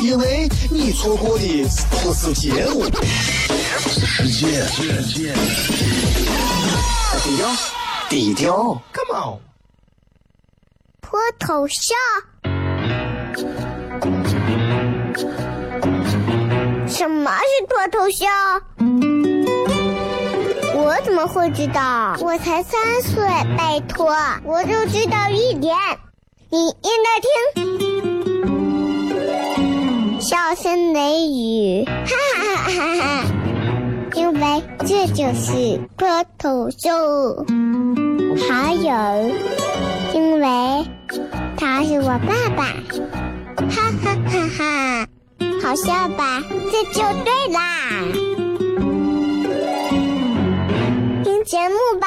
因为你错过的不是节目，是世界。低调，低调，Come on，脱头像？什么是脱头像？我怎么会知道？我才三岁，拜托，我就知道一点。你应该听，笑声雷雨，哈哈哈哈哈！因为这就是脱头秀。还有，因为他是我爸爸，哈哈哈哈！好笑吧？这就对啦。听节目吧。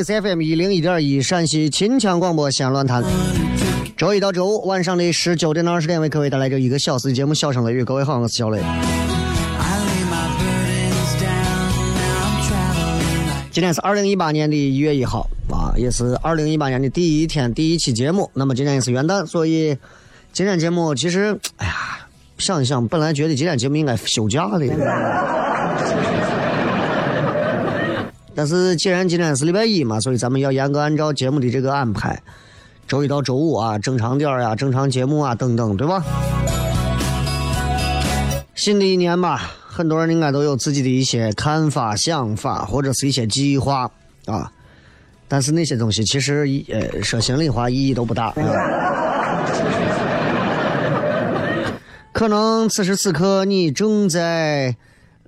FM 一零一点一陕西秦腔广播西安论坛。周一到周五晚上的十九点到二十点，为各位带来这一个小时的节目《笑声雷雨》。各位好，我是小雷。今天是二零一八年的一月一号啊，也是二零一八年的第一天第一期节目。那么今天也是元旦，所以今天节目其实，哎呀，想一想，本来觉得今天节目应该休假的。但是既然今天是礼拜一嘛，所以咱们要严格按照节目的这个安排，周一到周五啊，正常点儿呀，正常节目啊，等等，对吧？新的一年吧，很多人应该都有自己的一些看法、想法，或者是一些计划啊。但是那些东西其实，呃，说心里话，意义都不大。可能此时此刻你正在。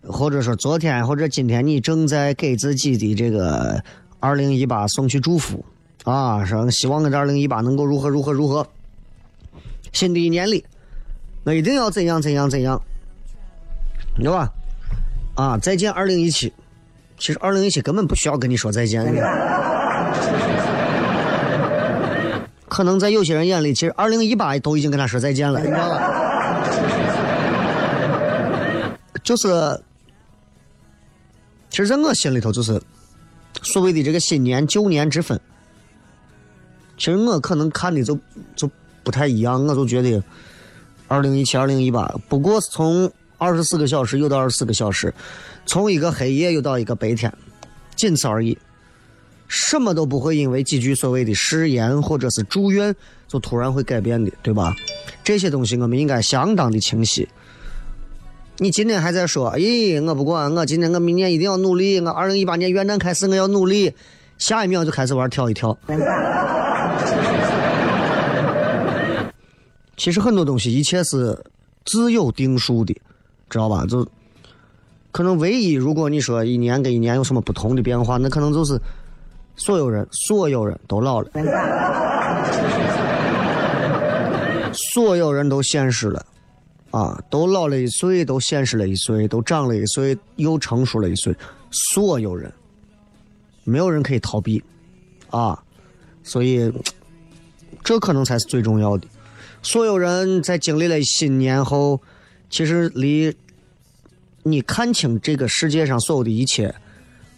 或者说昨天或者今天，你正在给自己的这个二零一八送去祝福啊，说希望我这二零一八能够如何如何如何。新的一年里，我一定要怎样怎样怎样，对吧？啊，再见二零一七。其实二零一七根本不需要跟你说再见。可能在有些人眼里，其实二零一八都已经跟他说再见了，你知道吧？就是。其实，在我心里头，就是所谓的这个新年旧年之分。其实我可能看的就就不太一样，我就觉得二零一七、二零一八不过是从二十四个小时又到二十四个小时，从一个黑夜又到一个白天，仅此而已。什么都不会因为几句所谓的誓言或者是祝愿就突然会改变的，对吧？这些东西我们应该相当的清晰。你今天还在说，咦，我不管，我今天我明年一定要努力，我二零一八年元旦开始我要努力，下一秒就开始玩跳一跳。其实很多东西一切是自有定数的，知道吧？就可能唯一，如果你说一年跟一年有什么不同的变化，那可能就是所有人所有人都老了，所有人都现实了。啊，都老了一岁，都现实了一岁，都长了一岁，又成熟了一岁。所有人，没有人可以逃避，啊，所以这可能才是最重要的。所有人在经历了新年后，其实离你看清这个世界上所有的一切，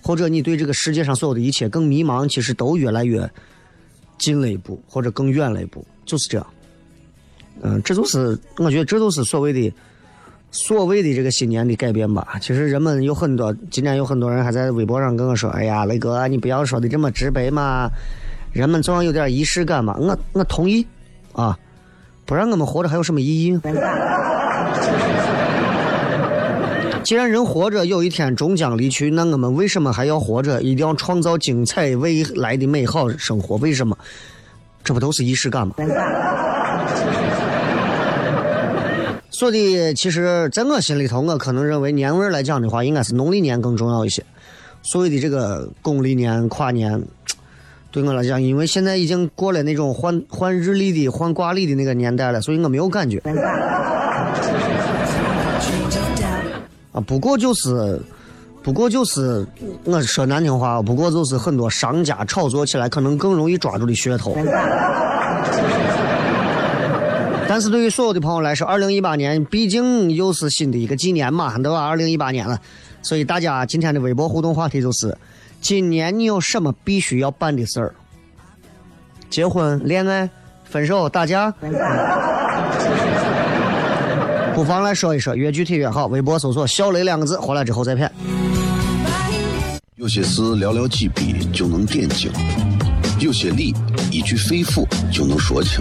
或者你对这个世界上所有的一切更迷茫，其实都越来越近了一步，或者更远了一步，就是这样。嗯，这就是我觉得这就是所谓的所谓的这个新年的改变吧。其实人们有很多，今天有很多人还在微博上跟我说：“哎呀，雷哥，你不要说的这么直白嘛，人们总要有点仪式感嘛。”我我同意啊，不然我们活着还有什么意义？既然人活着有一天终将离去，那我们为什么还要活着？一定要创造精彩未来的美好生活？为什么？这不都是仪式感吗？所以，其实在我心里头，我可能认为年味来讲的话，应该是农历年更重要一些。所谓的这个公历年、跨年，对我来讲，因为现在已经过了那种换换日历的、换挂历的那个年代了，所以我没有感觉。啊，不过就是，不过就是，我说难听话，不过就是很多商家炒作起来可能更容易抓住的噱头。但是对于所有的朋友来说，二零一八年毕竟又是新的一个纪年嘛，对吧？二零一八年了，所以大家今天的微博互动话题就是：今年你有什么必须要办的事儿？结婚、恋爱、分手、打架？不妨来说一说，越具体越好。微博搜索“小雷”两个字，回来之后再骗。有些事寥寥几笔就能点睛，有些理一句肺腑就能说清，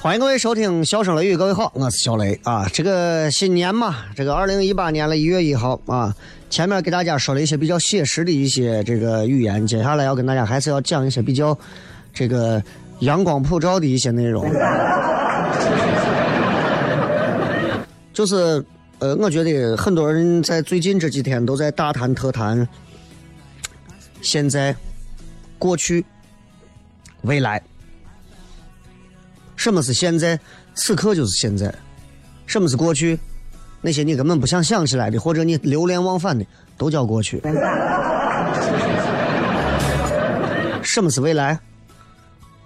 欢迎各位收听《笑声雷雨》，各位好，我是小雷啊。这个新年嘛，这个二零一八年的一月一号啊，前面给大家说了一些比较写实的一些这个语言，接下来要跟大家还是要讲一些比较这个阳光普照的一些内容。就是呃，我觉得很多人在最近这几天都在大谈特谈现在、过去、未来。什么是现在？此刻就是现在。什么是过去？那些你根本不想想起来的，或者你流连忘返的，都叫过去。什么是未来？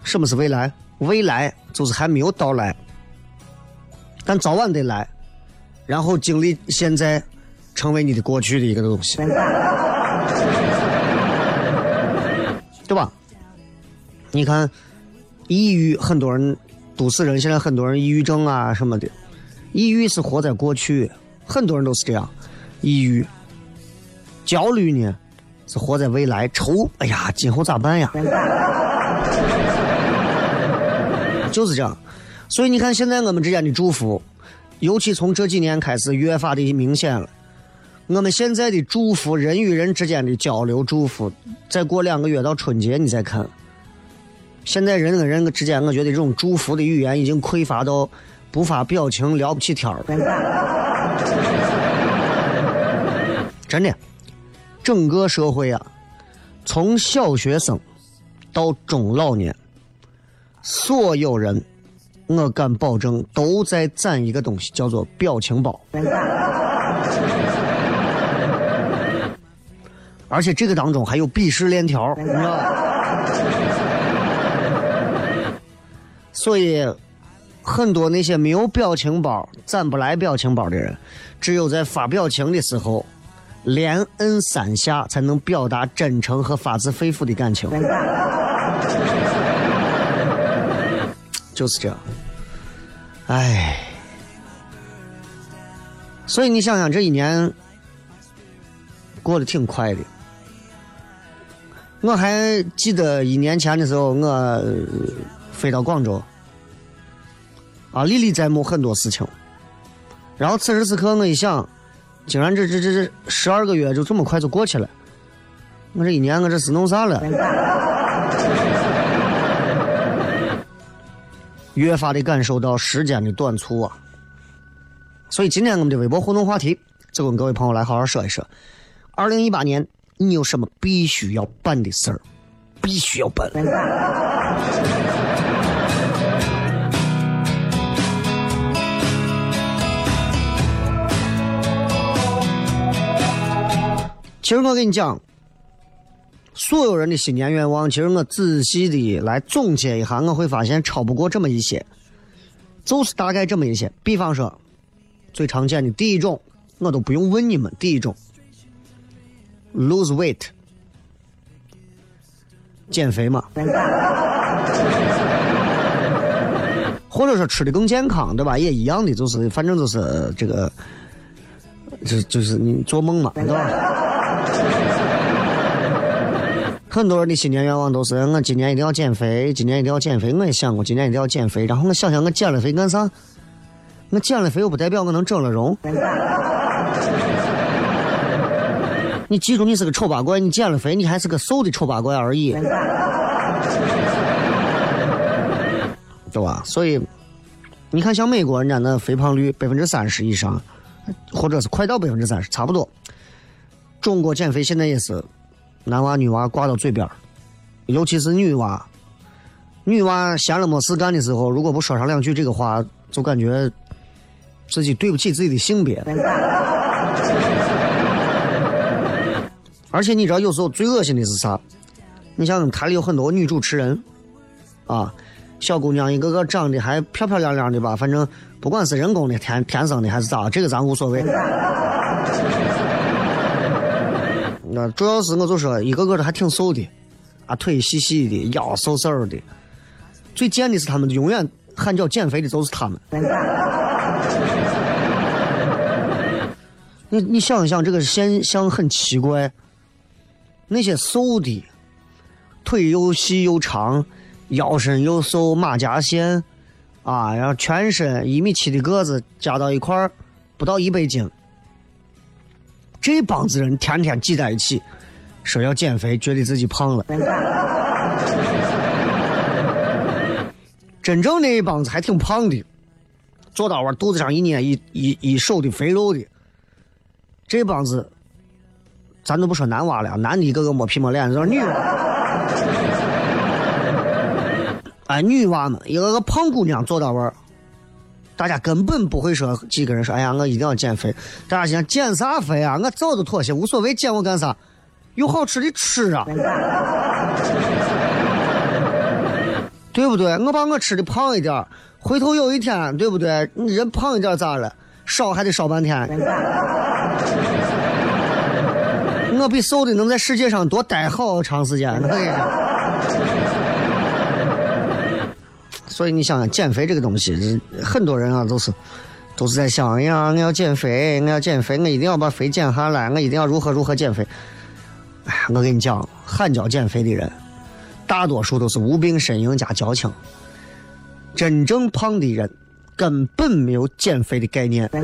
什么是未来？未来就是还没有到来，但早晚得来，然后经历现在，成为你的过去的一个东西，对吧？你看，抑郁，很多人。都市人现在很多人抑郁症啊什么的，抑郁是活在过去，很多人都是这样。抑郁、焦虑呢是活在未来，愁，哎呀，今后咋办呀？就是这样。所以你看，现在我们之间的祝福，尤其从这几年开始越发的明显了。我们现在的祝福，人与人之间的交流祝福，再过两个月到春节，你再看。现在人跟人之间，我觉得这种祝福的语言已经匮乏到不发表情聊不起天儿。真的，整个社会啊，从小学生到中老年，所有人，我敢保证都在攒一个东西，叫做表情包。而且这个当中还有鄙视链条，你知道吧？所以，很多那些没有表情包、攒不来表情包的人，只有在发表情的时候，连摁三下才能表达真诚和发自肺腑的感情。就是这样，唉。所以你想想，这一年过得挺快的。我还记得一年前的时候，我飞到广州，啊，历历在目很多事情。然后此时此刻，我一想，竟然这这这这十二个月就这么快就过去了，我这一年我这是弄啥了？越发的感受到时间的短促啊！所以今天我们的微博互动话题，就跟各位朋友来好好说一说，二零一八年。你有什么必须要办的事儿？必须要办。其实我跟你讲，所有人的新年愿望，其实我仔细的来总结一下，我会发现超不过这么一些，就是大概这么一些。比方说，最常见的第一种，我都不用问你们，第一种。lose weight，减肥嘛，或者说吃的更健康，对吧？也一样的，就是反正就是这个，就就是你做梦嘛，对吧？很多人的新年愿望都是我今年一定要减肥，今年一定要减肥。我也想过今年一定要减肥，然后我想想我减了肥干啥？我减了肥又不代表我能整了容。你记住，你是个丑八怪，你减了肥，你还是个瘦的丑八怪而已，对吧？所以，你看，像美国人家那肥胖率百分之三十以上，或者是快到百分之三十，差不多。中国减肥现在也是男娃女娃挂到嘴边尤其是女娃，女娃闲了没事干的时候，如果不说上两句这个话，就感觉自己对不起自己的性别。而且你知道，有时候最恶心的是啥？你像台里有很多女主持人，啊，小姑娘一个个长得还漂漂亮亮的吧，反正不管是人工的、天天生的还是咋，这个咱无所谓。那主要是我就说，一个个的还挺瘦的，啊，腿细细的，腰瘦瘦的。最贱的是他们永远喊叫减肥的，就是他们。你你想一想，这个现象很奇怪。那些瘦的，腿又细又长，腰身又瘦，马甲线，啊，然后全身一米七的个子加到一块儿不到一百斤，这帮子人天天挤在一起，说要减肥，觉得自己胖了。真正那一帮子还挺胖的，坐到我肚子上一捏一一一手的肥肉的，这帮子。咱都不说男娃了，男的一个个摸皮摸脸，说女娃。哎，女娃们一个个胖姑娘坐到位儿，大家根本不会说几个人说，哎呀，我一定要减肥。大家想减啥肥啊？我早都妥协，无所谓，减我干啥？有好吃的吃啊，对不对？我把我吃的胖一点，回头有一天，对不对？你人胖一点咋了？烧还得烧半天。我比瘦的能在世界上多待好长时间，所以你想想，减肥这个东西，很多人啊都是都是在想，哎呀，我要减肥，我要减肥，我一定要把肥减下来，我一定要如何如何减肥。哎，我跟你讲，喊叫减肥的人，大多数都是无病呻吟加矫情。真正胖的人根本没有减肥的概念。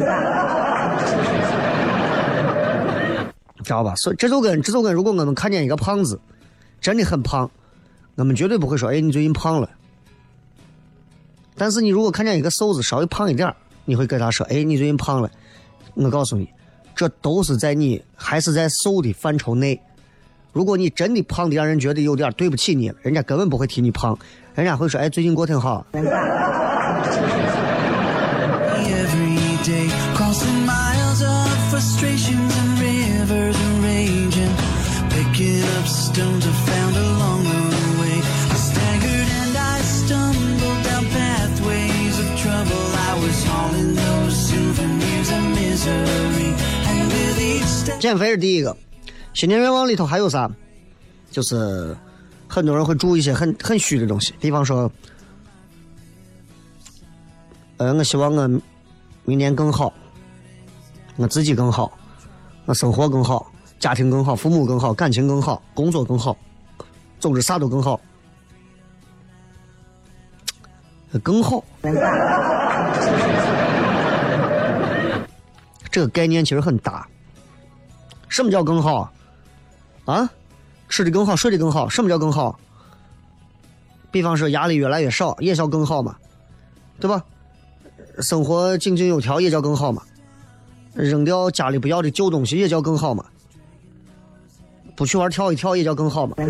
知道吧？所以这就跟这就跟，如果我们看见一个胖子，真的很胖，我们绝对不会说：“哎，你最近胖了。”但是你如果看见一个瘦子稍微胖一点你会跟他说：“哎，你最近胖了。”我告诉你，这都是在你还是在瘦的范畴内，如果你真的胖的让人觉得有点对不起你了，人家根本不会提你胖，人家会说：“哎，最近过挺好。” 减肥是第一个，新年愿望里头还有啥？就是很多人会注意一些很很虚的东西，比方说，呃，我希望我明年更好，我自己更好，我生活更好，家庭更好，父母更好，感情更好，工作更好，总之啥都更好，更好。这个概念其实很大。什么叫更好？啊，吃的更好，睡得更好。什么叫更好？比方说压力越来越少，也叫更好嘛，对吧？生活井井有条也叫更好嘛。扔掉家里不要的旧东西也叫更好嘛。不去玩跳一跳也叫更好嘛。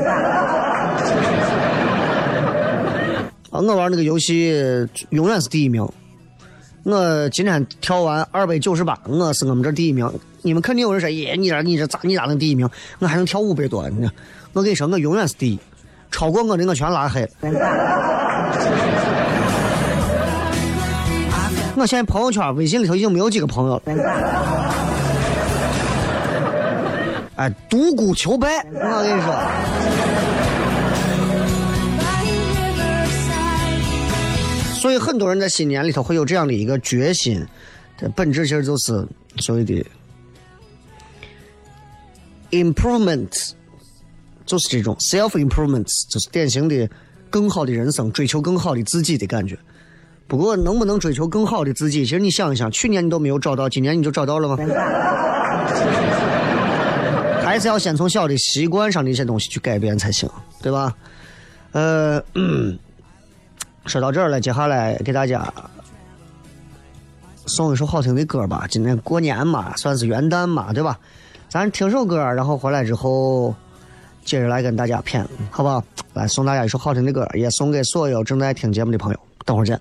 啊，我玩那个游戏永远是第一名。我今天跳完二百九十八，我是我们这第一名。你们肯定有人说，耶，你这你这咋你咋能第一名？我还能跳五百多呢。我跟你说，我永远是第一，超过我的我全拉黑。我现在朋友圈、微信里头已经没有几个朋友了。哎，独孤求败，我跟你说。所以很多人在新年里头会有这样的一个决心，的本质其实就是所谓的 improvement，就是这种 self improvement，就是典型的更好的人生，追求更好的自己的感觉。不过能不能追求更好的自己，其实你想一想，去年你都没有找到，今年你就找到了吗？还是要先从小的习惯上的一些东西去改变才行，对吧？呃。说到这儿了，接下来给大家送一首好听的歌吧。今天过年嘛，算是元旦嘛，对吧？咱听首歌，然后回来之后接着来跟大家谝，好不好？来送大家一首好听的歌，也送给所有正在听节目的朋友。等会儿见。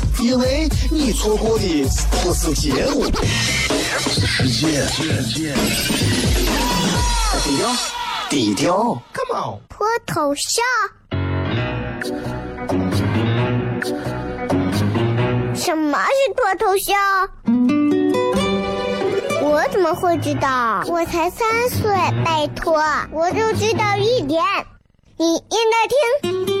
因为你错过的不是节目，是世界。低调，低调，Come on。脱头像？什么是脱头像？我怎么会知道？我才三岁，拜托，我就知道一点。你应该听，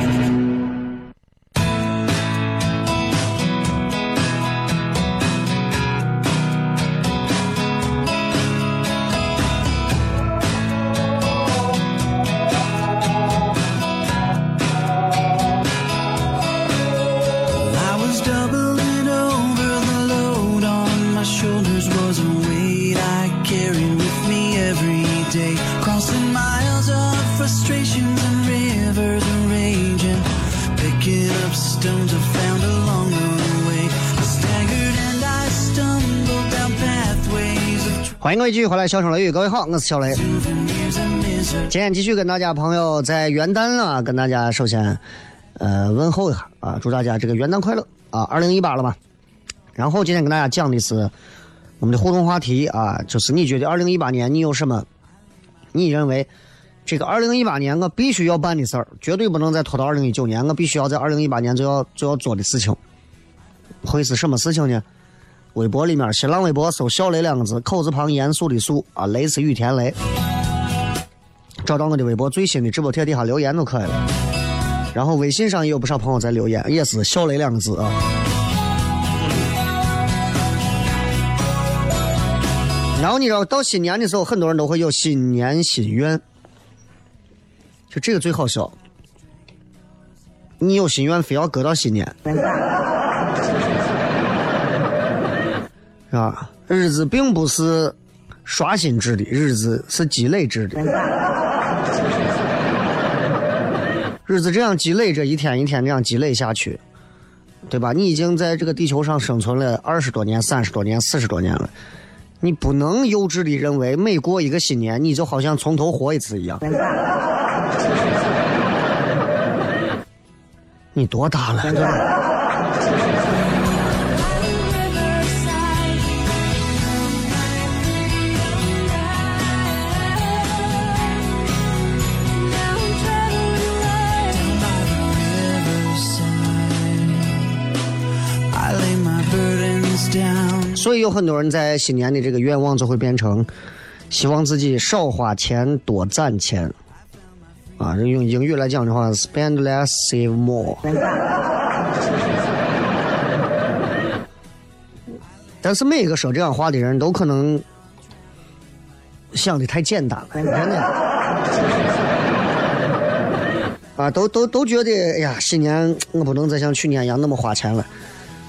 欢迎各位继续回来，笑声雷雨，各位好，我是小雷。今天继续跟大家朋友在元旦啊，跟大家首先呃问候一下啊，祝大家这个元旦快乐啊！二零一八了嘛，然后今天跟大家讲的是我们的互动话题啊，就是你觉得二零一八年你有什么？你认为这个二零一八年我必须要办的事儿，绝对不能再拖到二零一九年，我必须要在二零一八年就要就要做的事情，会是什么事情呢？微博里面，新浪微博搜“小雷”两个字，口字旁严肃的肃啊，雷是雨田雷。找到我的微博最新的直播贴底下留言就可以了。然后微信上也有不少朋友在留言，也是“小雷”两个字啊。然后你知道，到新年的时候，很多人都会有新年心愿，就这个最好笑。你有心愿，非要搁到新年，是吧？日子并不是刷新制的，日子是积累制的。日子这样积累着，一天一天这样积累下去，对吧？你已经在这个地球上生存了二十多年、三十多年、四十多年了，你不能幼稚的认为每过一个新年，你就好像从头活一次一样。你多大了？所以有很多人在新年的这个愿望就会变成，希望自己少花钱多攒钱。啊，用英语来讲的话，spend less, save more。但是每个说这样话的人都可能想的太简单了，真的。啊，都都都觉得，哎呀，新年我不能再像去年一样那么花钱了。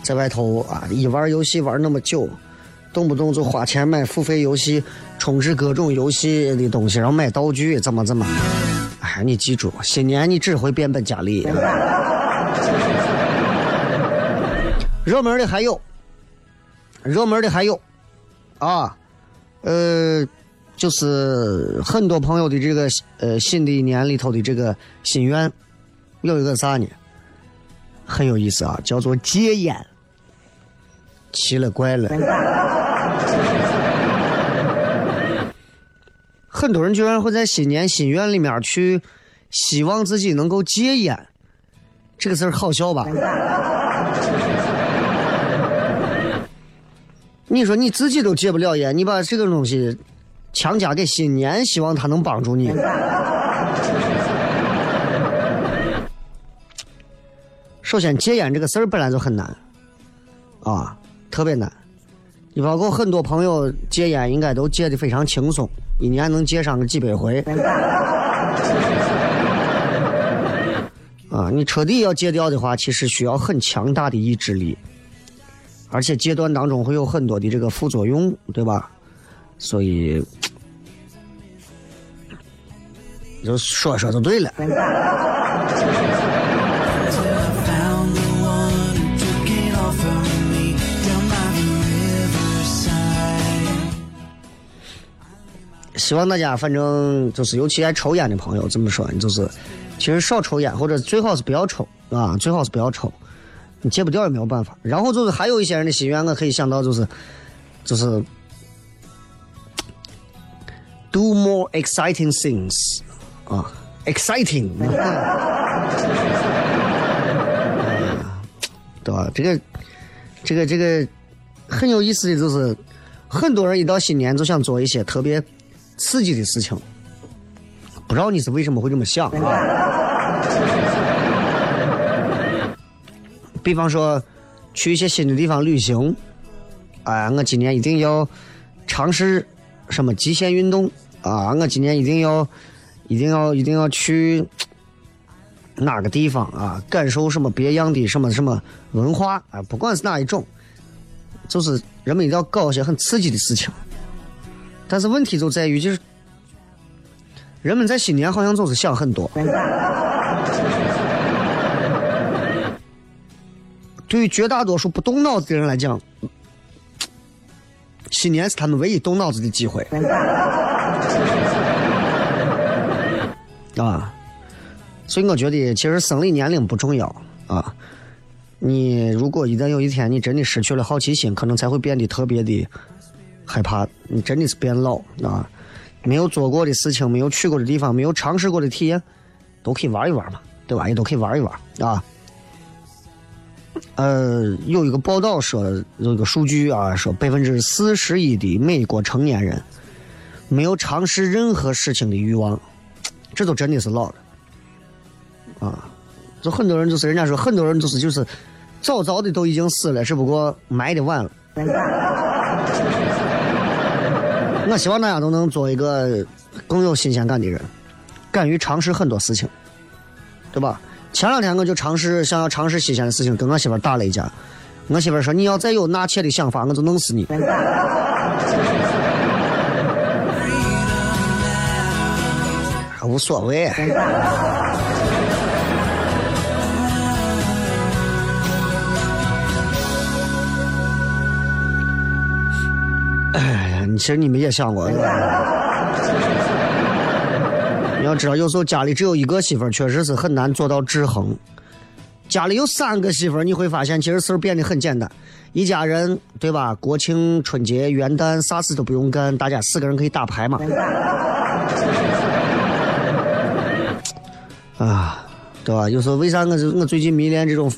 在外头啊，一玩游戏玩那么久，动不动就花钱买付费游戏，充值各种游戏的东西，然后买道具，怎么怎么。哎，你记住，新年你只会变本加厉。热门的还有，热门的还有，啊，呃，就是很多朋友的这个呃新的一年里头的这个心愿，有一个啥呢？很有意思啊，叫做戒烟。奇了怪了，很多人居然会在新年心愿里面去希望自己能够戒烟，这个事儿好笑吧？你说你自己都戒不了烟，你把这个东西强加给新年，希望他能帮助你。首先，戒烟这个事儿本来就很难，啊，特别难。你包括很多朋友戒烟，应该都戒的非常轻松，一年能戒上个几百回。啊，你彻底要戒掉的话，其实需要很强大的意志力，而且戒断当中会有很多的这个副作用，对吧？所以，就说说就对了。希望大家反正就是尤其爱抽烟的朋友，这么说，你就是其实少抽烟，或者最好是不要抽啊，最好是不要抽，你戒不掉也没有办法。然后就是还有一些人的心愿，我可以想到就是就是 do more exciting things 啊，exciting，啊 对吧？这个这个这个很有意思的就是，很多人一到新年就想做一些特别刺激的事情。不知道你是为什么会这么想啊？比方说，去一些新的地方旅行，哎，我今年一定要尝试什么极限运动啊！我今年一定要，一定要，一定要去哪个地方啊？感受什么别样的什么什么文化啊？不管是哪一种，就是人们一定要搞一些很刺激的事情。但是问题就在于，就是人们在新年好像总是想很多。对于绝大多数不动脑子的人来讲，新年是他们唯一动脑子的机会。啊，所以我觉得其实生理年龄不重要啊。你如果一旦有一天你真的失去了好奇心，可能才会变得特别的害怕。你真的是变老啊！没有做过的事情，没有去过的地方，没有尝试过的体验，都可以玩一玩嘛，对吧？也都可以玩一玩啊。呃，有一个报道说，有一个数据啊，说百分之四十一的美国成年人没有尝试任何事情的欲望，这都真的是老了啊！就很多人就是人家说很多人就是就是早早的都已经死了，只不过埋的晚了。我希望大家都能做一个更有新鲜感的人，敢于尝试很多事情，对吧？前两天我就尝试想要尝试新鲜的事情，跟我媳妇打了一架。我媳妇说：“你要再有纳妾的想法，我就弄死你。”无所谓。哎，其实你们也想过，对吧？你要知道，有时候家里只有一个媳妇儿，确实是很难做到制衡。家里有三个媳妇儿，你会发现其实事儿变得很简单。一家人，对吧？国庆、春节、元旦，啥事都不用干，大家四个人可以打牌嘛。啊，对吧？有时候为啥我我最近迷恋这种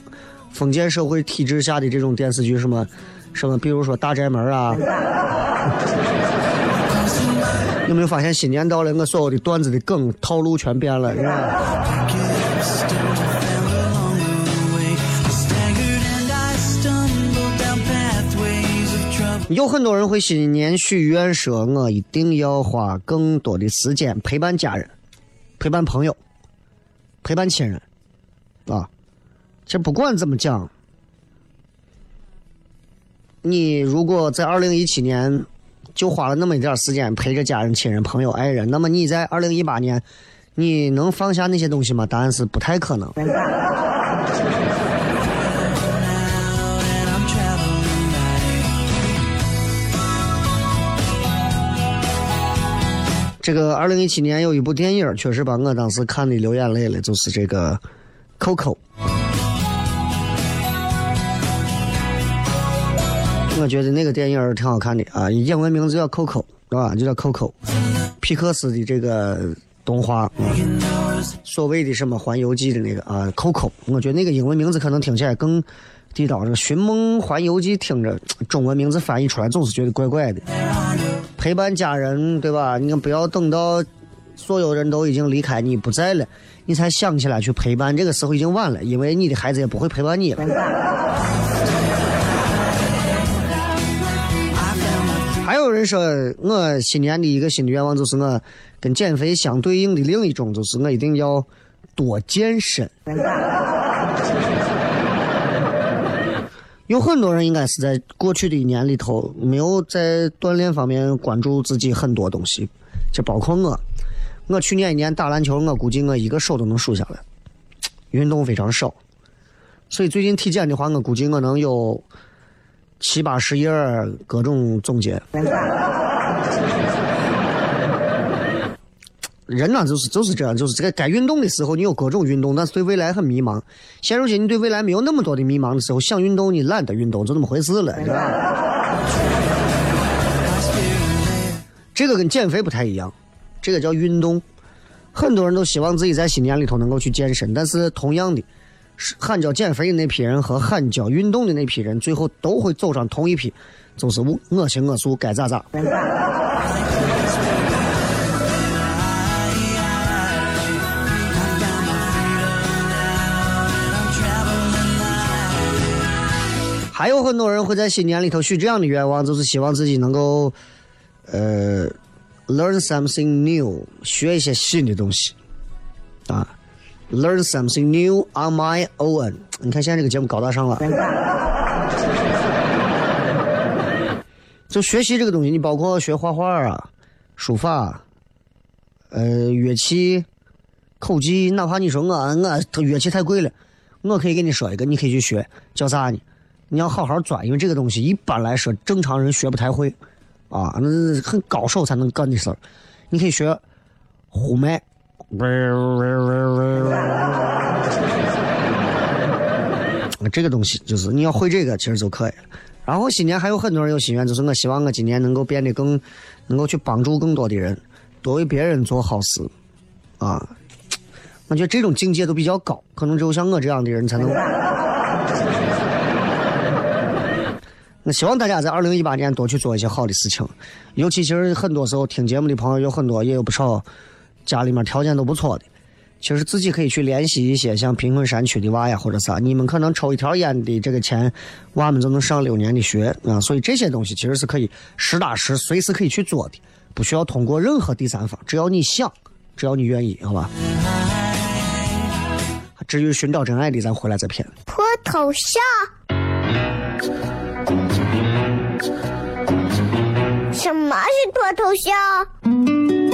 封建社会体制下的这种电视剧，什么什么，比如说《大宅门》啊。有没有发现新年到了，我所有的段子的梗套路全变了，有很多人会新年许愿，说我一定要花更多的时间陪伴家人、陪伴朋友、陪伴亲人，啊，其实不管怎么讲，你如果在二零一七年就花了那么一点时间陪着家人、亲人、朋友、爱人，那么你在二零一八年，你能放下那些东西吗？答案是不太可能。这个二零一七年有一部电影，确实把我当时看的流眼泪了，就是这个《Coco》。我觉得那个电影挺好看的啊，英文名字叫《Coco》，是吧？就叫《Coco》，皮克斯的这个动画，所谓的什么《环游记》的那个啊，《Coco》。我觉得那个英文名字可能听起来更地道，这个《寻梦环游记》听着中文名字翻译出来总是觉得怪怪的。陪伴家人，对吧？你，不要等到所有人都已经离开你不在了，你才想起来去陪伴，这个时候已经晚了，因为你的孩子也不会陪伴你了。人说，我新年的一个新的愿望就是我跟减肥相对应的另一种，就是我一定要多健身。有很多人应该是在过去的一年里头没有在锻炼方面关注自己很多东西，就包括我。我去年一年打篮球，我估计我一个手都能数下来，运动非常少。所以最近体检的话，我估计我能有七八十页各种总结。人呢，就是就是这样，就是这个该运动的时候，你有各种运动，但是对未来很迷茫。现如今你对未来没有那么多的迷茫的时候，想运动你懒得运动，就那么回事了，是吧？这个跟减肥不太一样，这个叫运动。很多人都希望自己在新年里头能够去健身，但是同样的，是喊叫减肥的那批人和喊叫运动的那批人，最后都会走上同一批，就是我我行我素，该咋咋。还有很多人会在新年里头许这样的愿望，就是希望自己能够，呃，learn something new，学一些新的东西，啊，learn something new on my own。你看现在这个节目高大上了，就学习这个东西，你包括学画画啊、书法，呃，乐器、口技，哪怕你说我我乐器太贵了，我可以给你说一个，你可以去学，叫啥呢？你要好好钻，因为这个东西一般来说正常人学不太会，啊，那很高手才能干的事儿。你可以学呼麦，这个东西就是你要会这个，其实就可以了。然后新年还有很多人有心愿，就是我希望我今年能够变得更，能够去帮助更多的人，多为别人做好事，啊，我觉得这种境界都比较高，可能只有像我这样的人才能。我希望大家在二零一八年多去做一些好的事情，尤其其实很多时候听节目的朋友有很多，也有不少家里面条件都不错的，其实自己可以去联系一些像贫困山区的娃呀，或者啥，你们可能抽一条烟的这个钱，娃们就能上六年的学啊，所以这些东西其实是可以实打实、随时可以去做的，不需要通过任何第三方，只要你想，只要你愿意，好吧？至于寻找真爱的，咱回来再骗。脱头像。什么是脱头像？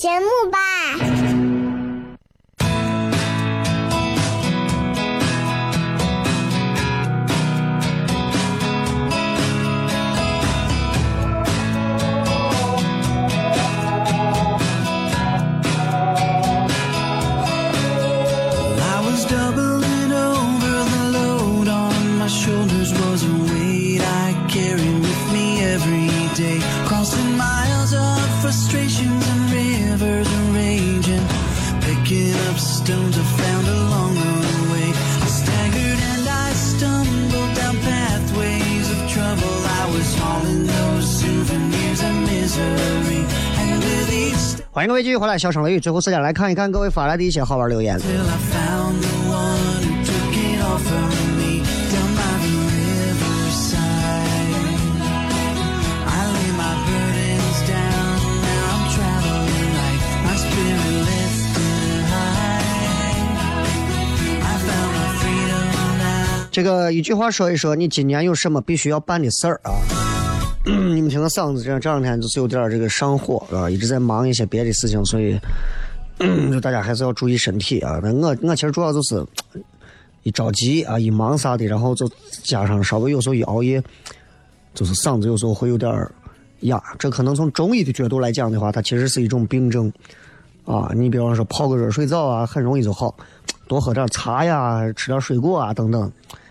节目吧。各位继续回来，小声雷雨。最后时间来看一看各位发来的一些好玩留言。这个一句话说一说，你今年有什么必须要办的事儿啊？你们听个嗓子，这这两天就是有点这个上火啊，一直在忙一些别的事情，所以就大家还是要注意身体啊。那我我其实主要就是一着急啊，一忙啥的，然后就加上稍微有时候一熬夜，就是嗓子有时候会有点哑。这可能从中医的角度来讲的话，它其实是一种病症啊。你比方说泡个热水澡啊，很容易就好。多喝点茶呀，吃点水果啊等等，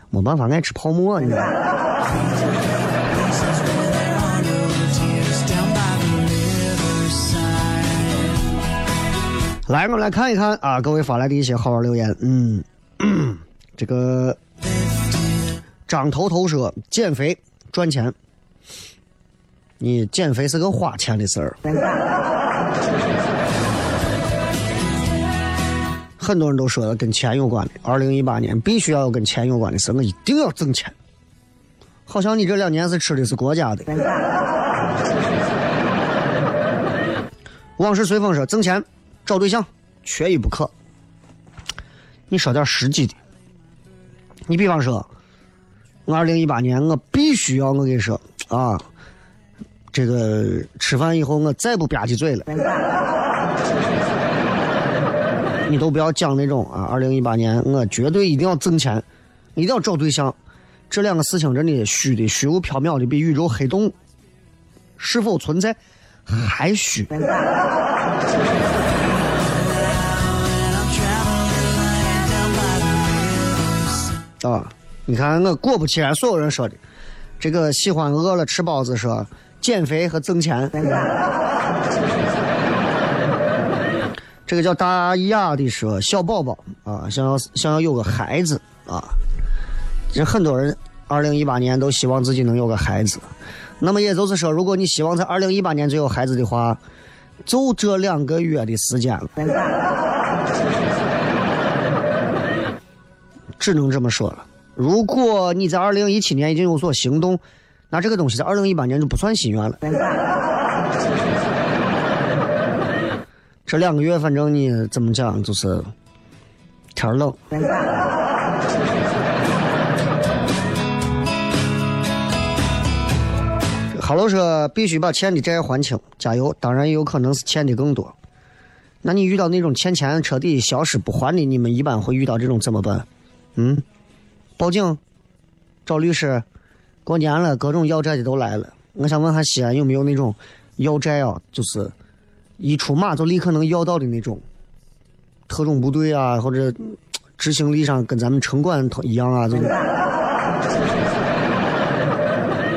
没办法，爱吃泡沫，你知道来，我们来看一看啊，各位发来的一些好玩留言。嗯，这个张头头说减肥赚钱，你减肥是个花钱的事儿。很多人都说了跟钱有关的，二零一八年必须要有跟钱有关的事，我一定要挣钱。好像你这两年是吃的是国家的。往事随风说挣钱找对象缺一不可。你说点实际的，你比方说，我二零一八年我必须要我跟你说啊，这个吃饭以后我再不吧唧嘴了。你都不要讲那种啊！二零一八年我绝对一定要挣钱，一定要找对象，这两个事情真的虚的虚无缥缈的，比宇宙黑洞是否存在还虚。啊！你看我果不其然，所有人说的，这个喜欢饿了吃包子说减肥和挣钱。这个叫大雅的说小宝宝啊，想要想要有个孩子啊，这很多人二零一八年都希望自己能有个孩子。那么也就是说，如果你希望在二零一八年就有孩子的话，就这两个月的时间了，只能这么说了。如果你在二零一七年已经有所行动，那这个东西在二零一八年就不算心愿了。这两个月，反正你怎么讲，就是天冷。哈喽说必须把欠的债还清，加油！当然也有可能是欠的更多。那你遇到那种欠钱彻底消失不还的，你们一般会遇到这种怎么办？嗯，报警，找律师。过年了，各种要债的都来了。我想问下西安有没有那种要债啊？就是。一出马就立刻能要到的那种，特种部队啊，或者执行力上跟咱们城管一样啊，这种，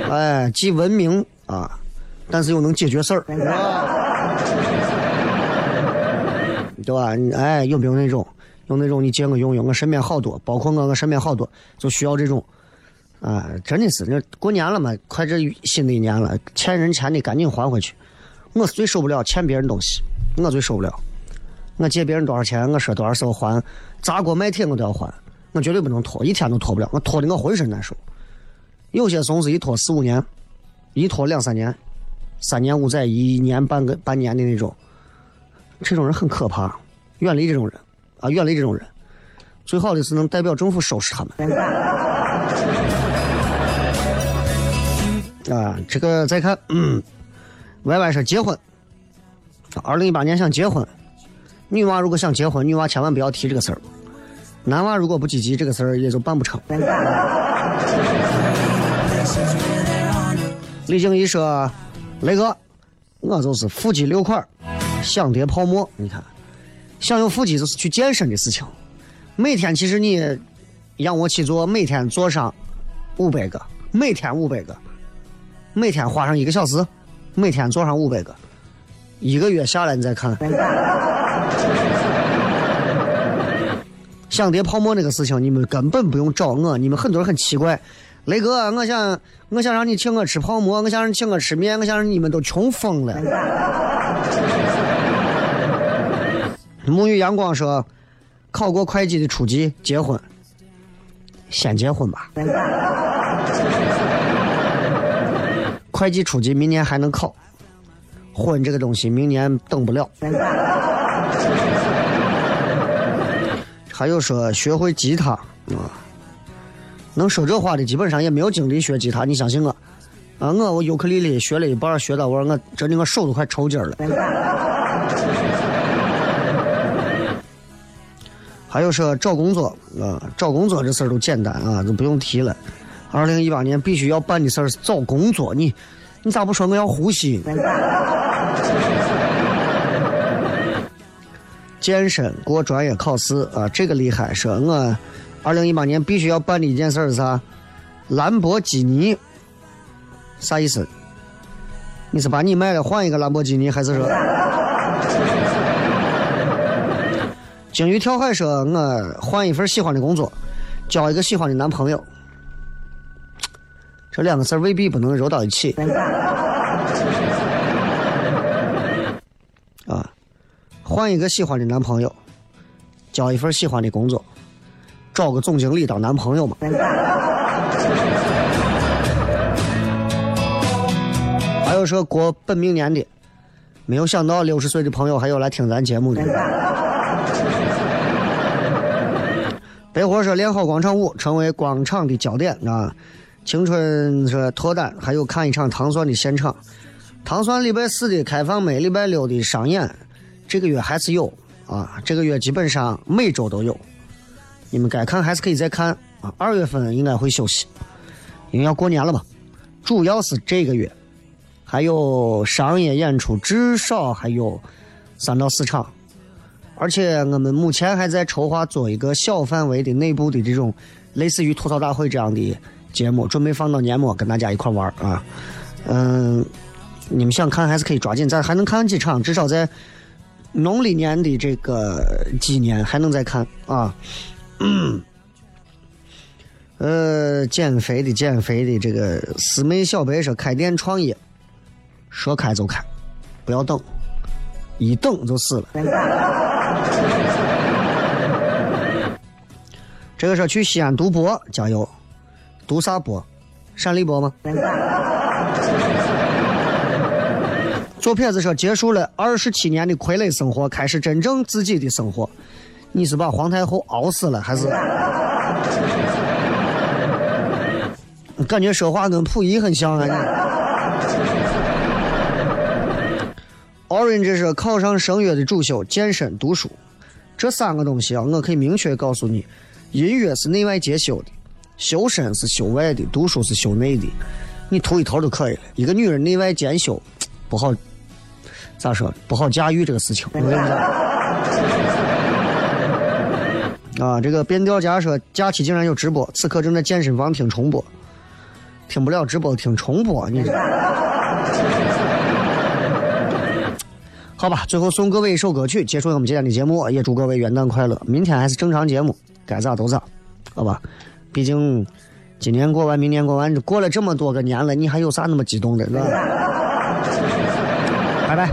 哎，既文明啊，但是又能解决事儿，对吧？哎，有没有那种？那种你借我用用，我身边好多，包括我，我身边好多就需要这种，啊，真的是，那过年了嘛，快这新的一年了，欠人钱的赶紧还回去。我是最受不了欠别人东西，我最受不了。我借别人多少钱，我说多少时候还，砸锅卖铁我都要还，我绝对不能拖，一天都拖不了，我拖的我浑身难受。有些怂是一拖四五年，一拖两三年，三年五载，一年半个半年的那种，这种人很可怕，远离这种人啊，远离这种人。最好的是能代表政府收拾他们。啊，这个再看，嗯。歪歪说结婚，二零一八年想结婚，女娃如果想结婚，女娃千万不要提这个事儿。男娃如果不积极，这个事儿也就办不成。李静怡说：“雷哥，我就是腹肌六块，想叠泡沫。你看，想有腹肌就是去健身的事情。每天其实你仰卧起坐，每天做上五百个，每天五百个，每天花上一个小时。”每天做上五百个，一个月下来你再看。想叠泡沫那个事情，你们根本不用找我。你们很多人很奇怪，雷哥，我想我想让你请我吃泡馍，我想让你请我吃面，我想让你们都穷疯了。沐浴阳光说，考过会计的初级结婚，先结婚吧。会计初级明年还能考，婚这个东西明年等不了。还有说学会吉他啊，能说这话的基本上也没有精力学吉他，你相信我。啊，我我尤克里里学了一半，学到我我真的我手都快抽筋了。还有说找工作啊，找工作这事儿都简单啊，就不用提了。二零一八年必须要办的事儿是找工作，你你咋不说我要呼吸？健身过专业考试啊，这个厉害！说我二零一八年必须要办的一件事是啥？兰博基尼，啥意思？你是把你卖了换一个兰博基尼，还是说？鲸鱼跳海说：“我换一份喜欢的工作，交一个喜欢的男朋友。这两个字未必不能揉到一起。啊，换一个喜欢的男朋友，交一份喜欢的工作，找个总经理当男朋友嘛。还有说过本命年的，没有想到六十岁的朋友还有来听咱节目的。”白活说练好广场舞，成为广场的焦点啊！青春说脱单，还有看一场糖蒜的现场。糖蒜礼拜四的开放麦，礼拜六的商演，这个月还是有啊！这个月基本上每周都有，你们该看还是可以再看啊！二月份应该会休息，因为要过年了嘛。主要是这个月，还有商业演出，至少还有三到四场。而且我们目前还在筹划做一个小范围的内部的这种类似于吐槽大会这样的节目，准备放到年末跟大家一块玩啊。嗯，你们想看还是可以抓紧，咱还能看几场，至少在农历年的这个几年还能再看啊。呃，减肥的减肥的这个师妹小白说开店创业，说开就开，不要等。一等就死了。这个说去西安读博，加油！读啥博？陕历博吗？左撇子说结束了二十七年的傀儡生活，开始真正自己的生活。你是把皇太后熬死了，还是？感觉说话跟溥仪很像啊你！Orange 是考上声乐的主修，健身读书，这三个东西啊，我可以明确告诉你，音乐是内外皆修的，修身是修外的，读书是修内的，你图一头就可以了。一个女人内外兼修，不好咋说？不好驾驭这个事情。啊，这个变调家说假期竟然有直播，此刻正在健身房听重播，听不了直播听重播，你这。好吧，最后送各位一首歌曲，结束我们今天的节目，也祝各位元旦快乐。明天还是正常节目，该咋都咋，好吧？毕竟今年过完，明年过完，过了这么多个年了，你还有啥那么激动的？是吧？拜拜。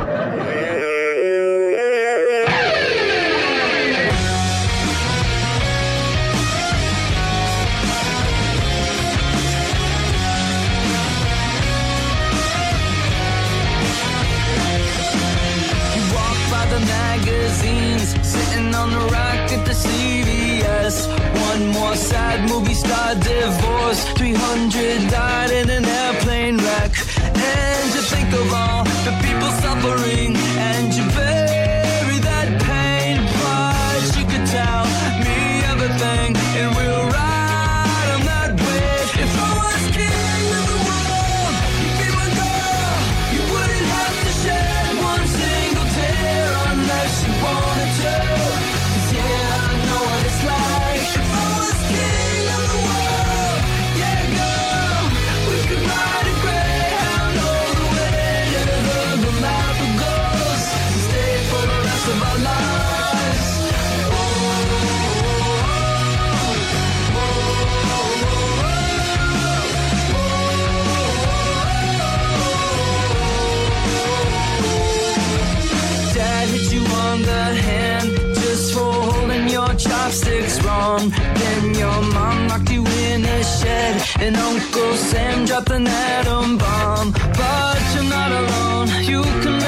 Shed, and Uncle Sam dropped an atom bomb. But you're not alone, you can